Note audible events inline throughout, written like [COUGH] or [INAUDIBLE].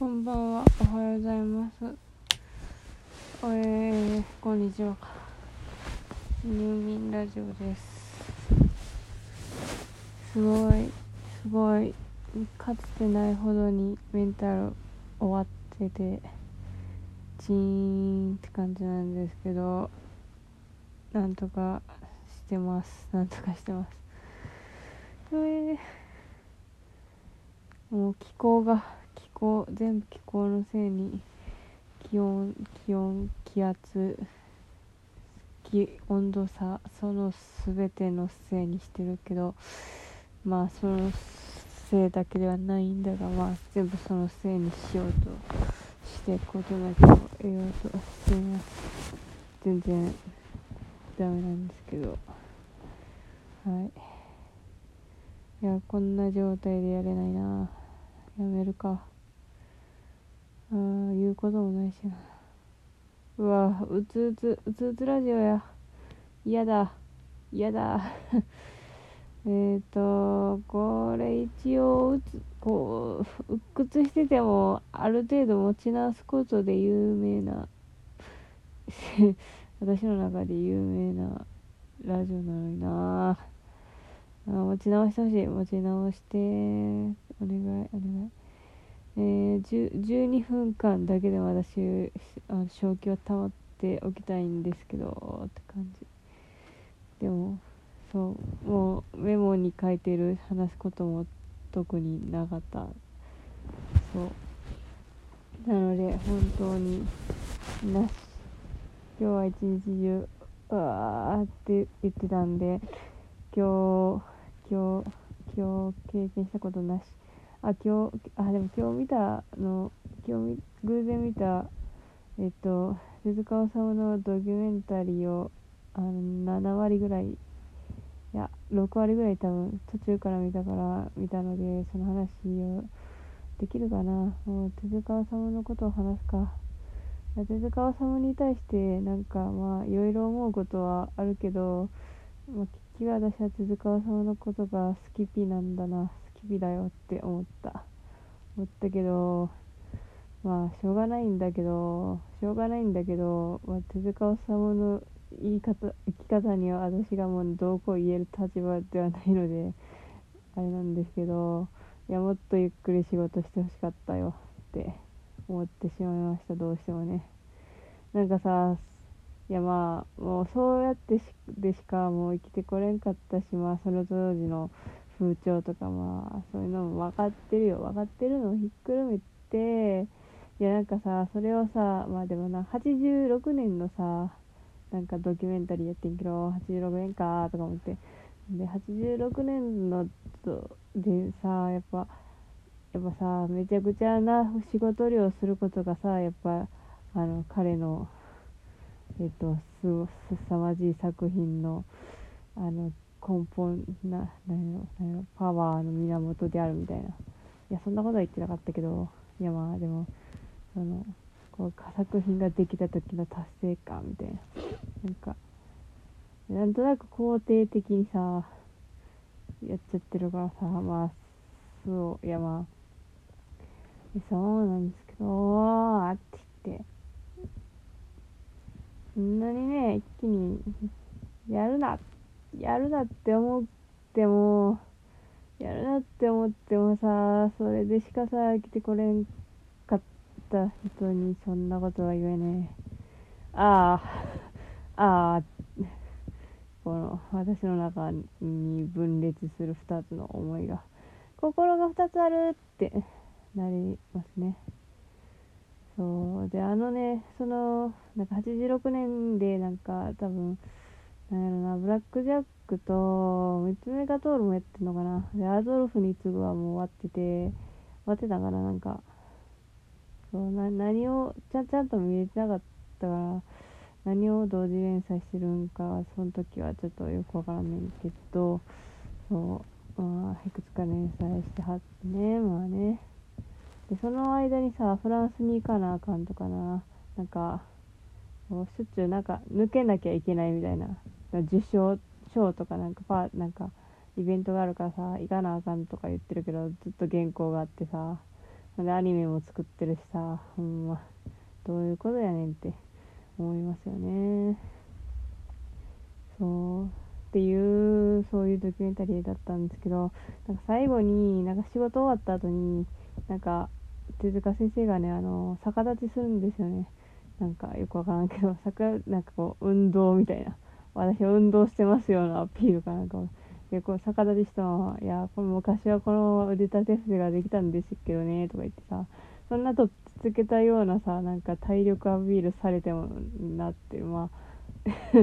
こんばんは、おはようございます。えー、こんにちは。入眠ラジオです。すごい、すごい、かつてないほどにメンタル終わってて、チーンって感じなんですけど、なんとかしてます。なんとかしてます。えーもう気候が候全部気候のせいに気温気温気圧気温度差その全てのせいにしてるけどまあそのせいだけではないんだがまあ全部そのせいにしようとしてことなきを得ようとしています全然ダメなんですけど。はい。いやこんな状態でやれないな。やめるか。あー言うこともないしな。うわうつうつうつうつラジオや。嫌だ。嫌だ。[LAUGHS] えっとこれ一応うつこう鬱屈しててもある程度持ち直すことで有名な [LAUGHS] 私の中で有名なラジオなのにな。あ持ち直してほしい。持ち直してお願いお願い、12分間だけで私あ正気を保っておきたいんですけどって感じ。でもそうもうメモに書いてる話すことも特になかった。そう。なので本当になし。今日は一日中うわーって言ってたんで今日今日今日経験したことなし。あ今日あでも今日見たの今日偶然見たえっと手塚治虫のドキュメンタリーをあの7割ぐらいいや6割ぐらい多分途中から見たから見たのでその話をできるかな。もう手塚治虫のことを話すか。手塚治虫に対してなんかまあいろいろ思うことはあるけど、まあ、結局私は手塚治虫のことが好きピなんだな。好きピだよって思った。思ったけどまあしょうがないんだけどしょうがないんだけど、まあ、手塚治虫の言い方生き方には私がもうどうこう言える立場ではないのであれなんですけどいやもっとゆっくり仕事してほしかったよって思ってしまいました。どうしてもね。なんかさいやまあもうそうやってでしかもう生きてこれんかったしまあその当時の風潮とかまあそういうのも分かってるよ。分かってるのをひっくるめていやなんかさそれをさまあでもな86年のさなんかドキュメンタリーやってんけど86年かとか思って。で86年のでさやっぱやっぱさめちゃくちゃな仕事量することがさやっぱあの彼のえっとすすさまじい作品のあの根本な何やろ何やろパワーの源であるみたいな。いやそんなことは言ってなかったけどいやまあでもそのこう作品ができた時の達成感みたいな。なんかなんとなく肯定的にさやっちゃってるからさまあそういやまあそうなんですけどあって言って。そんなにね一気にやるなやるなって思ってもやるなって思ってもさそれでしかさ来てこれんかった人にそんなことは言えねえ。ああああこの私の中に分裂する2つの思いが心が2つあるってなりますね。そうであのねそのなんか86年でなんか多分なんやろなブラック・ジャックと三つ目がトールもやってんのかな。でアドルフに次ぐはもう終わってて終わってたからなんか。そうな何をちゃちゃんと見れてなかったから何を同時連載してるんかその時はちょっとよくわからんねんけどそうまあいくつか連載してはってねまあね。でその間にさフランスに行かなあかんとかな。なんかしょっちゅうなんか抜けなきゃいけないみたいな。受賞賞とかなんかパなんかイベントがあるからさ行かなあかんとか言ってるけどずっと原稿があってさでアニメも作ってるしさほんま。どういうことやねんって思いますよね。そう。っていうそういうドキュメンタリーだったんですけどなんか最後になんか仕事終わった後になんか手塚先生がねあの逆立ちするんですよね。なんかよくわからんけど逆なんかこう運動みたいな。私運動してますようなアピールかなんかでこう逆立ちしたまま「いやこれ昔はこの腕立て伏せができたんですけどね」とか言ってさそんなとっつけたようなさなんか体力アピールされてもなってまあ [LAUGHS]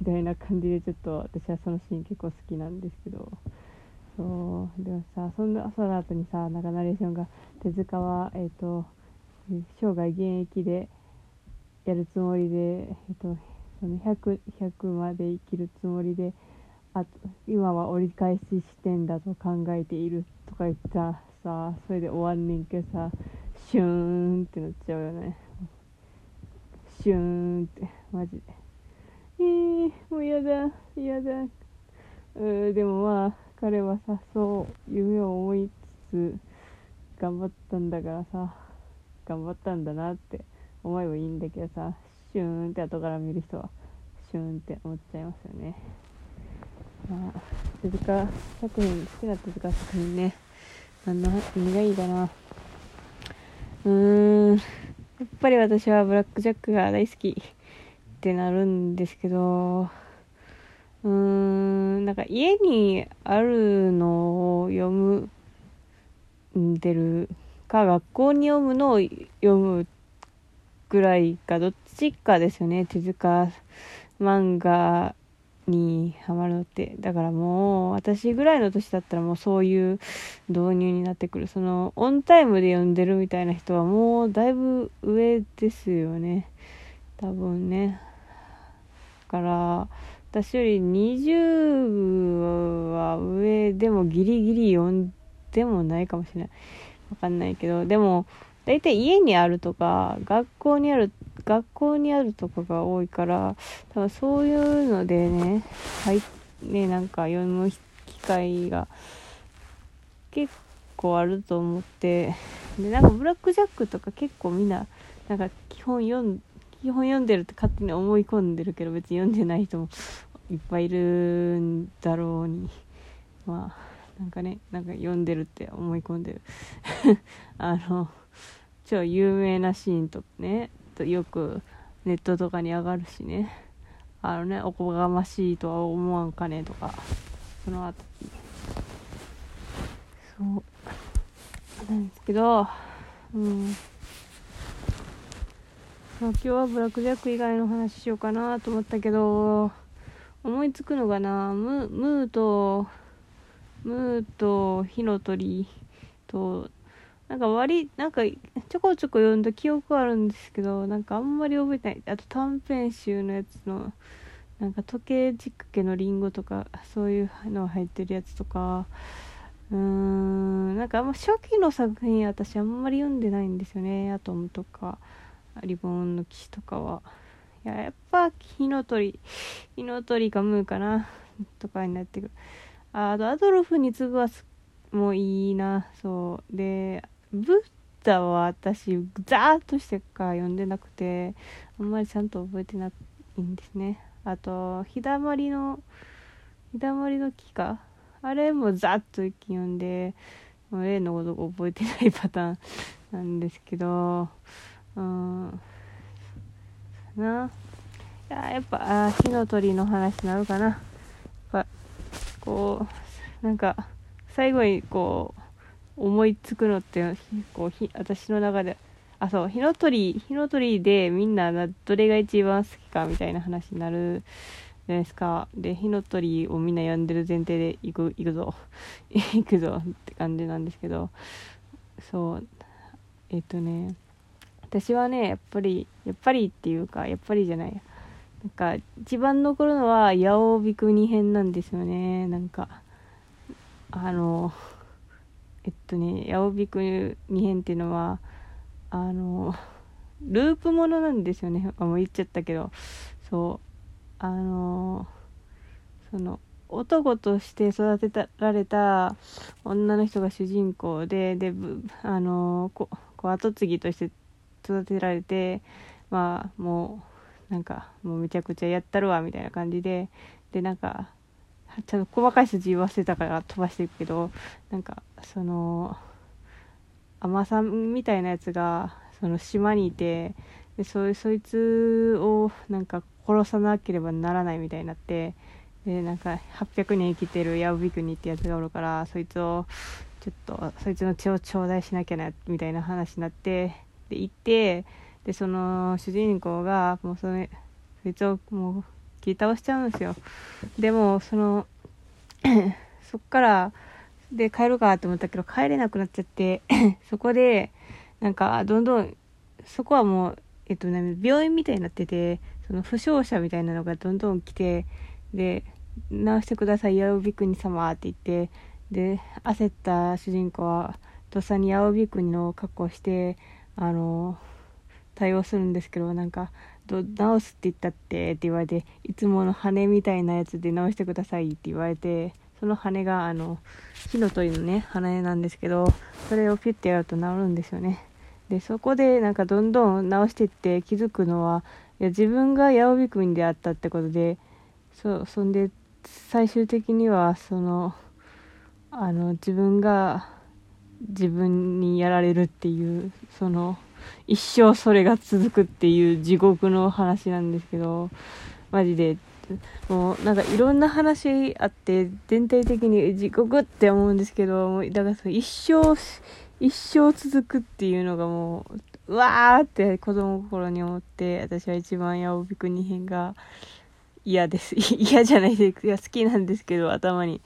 みたいな感じでちょっと私はそのシーン結構好きなんですけど。そうでもさそんなその後にさなんかナレーションが手塚はえっ、ー、と生涯現役でやるつもりでえっ、ー、とその 100, 100まで生きるつもりであ今は折り返し視点だと考えているとか言ったさそれで終わんねんけどさシューンってなっちゃうよね。シューンってマジで。えー、もう嫌だ嫌だ。うんでもまあ彼はさそう夢を思いつつ頑張ったんだからさ頑張ったんだなって思えばいいんだけどさシューンって後から見る人はシューンって思っちゃいますよねまあ、手塚作品、好きな手塚作品ね。何の、何がいいかな。うーん、やっぱり私はブラックジャックが大好きってなるんですけど、うーん、なんか家にあるのを読むんでるか、学校に読むのを読むぐらいか、どっちかですよね、手塚漫画にハマるのって。だからもう私ぐらいの年だったらもうそういう導入になってくる。そのオンタイムで読んでるみたいな人はもうだいぶ上ですよね。多分ね。だから私より20は上でもギリギリ読んでもないかもしれない。わかんないけど。でも大体家にあるとか学校にある学校にあるとかが多いから多分そういうのでねはいねなんか読む機会が結構あると思ってでなんかブラック・ジャックとか結構みんななんか基本読ん基本読んでるって勝手に思い込んでるけど別に読んでない人も [LAUGHS] いっぱいいるんだろうに。まあなんかねなんか読んでるって思い込んでる。[LAUGHS] あの超有名なシーンとねとよくネットとかに上がるしね。あのねおこがましいとは思わんかねとかその後そう。なんですけどうん。今日はブラックジャック以外の話しようかなと思ったけど思いつくのがなムムーとムーと火の鳥となんか割なんかちょこちょこ読んだ記憶あるんですけどなんかあんまり覚えてない。あと短編集のやつのなんか時計軸家のリンゴとかそういうの入ってるやつとか。うーんなんかあんま初期の作品私あんまり読んでないんですよね。アトムとかリボンの騎士とかは。いややっぱ火の鳥火の鳥かムーかなとかになってくる。あとアドルフに次ぐはもういいな。そう。でブッダは私ザーッとしてか読んでなくてあんまりちゃんと覚えてないんですね。あと日だまりの日だまりの木か？あれもザーッと一気に読んで例のこと覚えてないパターンなんですけどうん。な。いややっぱあ火の鳥の話になるかな。やっぱこうなんか最後にこう思いつくのってこうひ私の中で。あそう。火の鳥火の鳥でみんなどれが一番好きかみたいな話になるじゃないですか。で火の鳥をみんな呼んでる前提で行く行くぞ。[LAUGHS] 行くぞって感じなんですけど。そう。えっ、とね。私はねやっぱりやっぱりっていうかやっぱりじゃない。なんか一番残るのは八尾びく二編なんですよね。なんかあのえっとね、八尾ビク2編っていうのは、あの、ループものなんですよね。[LAUGHS] あ、もう言っちゃったけど、そう、あの、その、男として育てられた女の人が主人公でであのここう後継ぎとして育てられてまあもうなんかもうめちゃくちゃやったるわみたいな感じで。でなんかちゃんと細かい筋言わせたから飛ばしていくけどなんかその海さんみたいなやつがその島にいてでそそいつをなんか殺さなければならないみたいになってでなんか800年生きてるヤオビクニってやつがおるからそいつをちょっとそいつの血を頂戴しなきゃなみたいな話になってで行ってでその主人公がもうそれそいつをもう切り倒しちゃうんですよ。でもその [COUGHS] そっからで帰るかって思ったけど帰れなくなっちゃって [COUGHS] そこでなんかどんどんそこはもうえっとね病院みたいになっててその負傷者みたいなのがどんどん来てで「治してください八尾ビクニ様」って言ってで焦った主人公はとっさに八尾ビクニの格好をしてあの対応するんですけどなんか「直すって言ったって」って言われて「いつもの羽みたいなやつで直してください」って言われてその羽があの火の鳥のね羽なんですけどそれをピュッてやると治るんですよね。でそこでなんかどんどん直してって気づくのはいや自分が八尾君であったってことでそそんで最終的にはそのあの自分が自分にやられるっていうその一生それが続くっていう地獄の話なんですけどマジで。もうなんかいろんな話あって全体的に地獄って思うんですけどだからそ一生一生続くっていうのがもううわーって子供心に思って私は一番八尾びくに編が嫌です。[LAUGHS] 嫌じゃないです。いや好きなんですけど頭に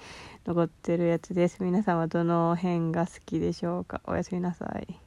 残ってるやつです。皆さんはどの辺が好きでしょうか？おやすみなさい。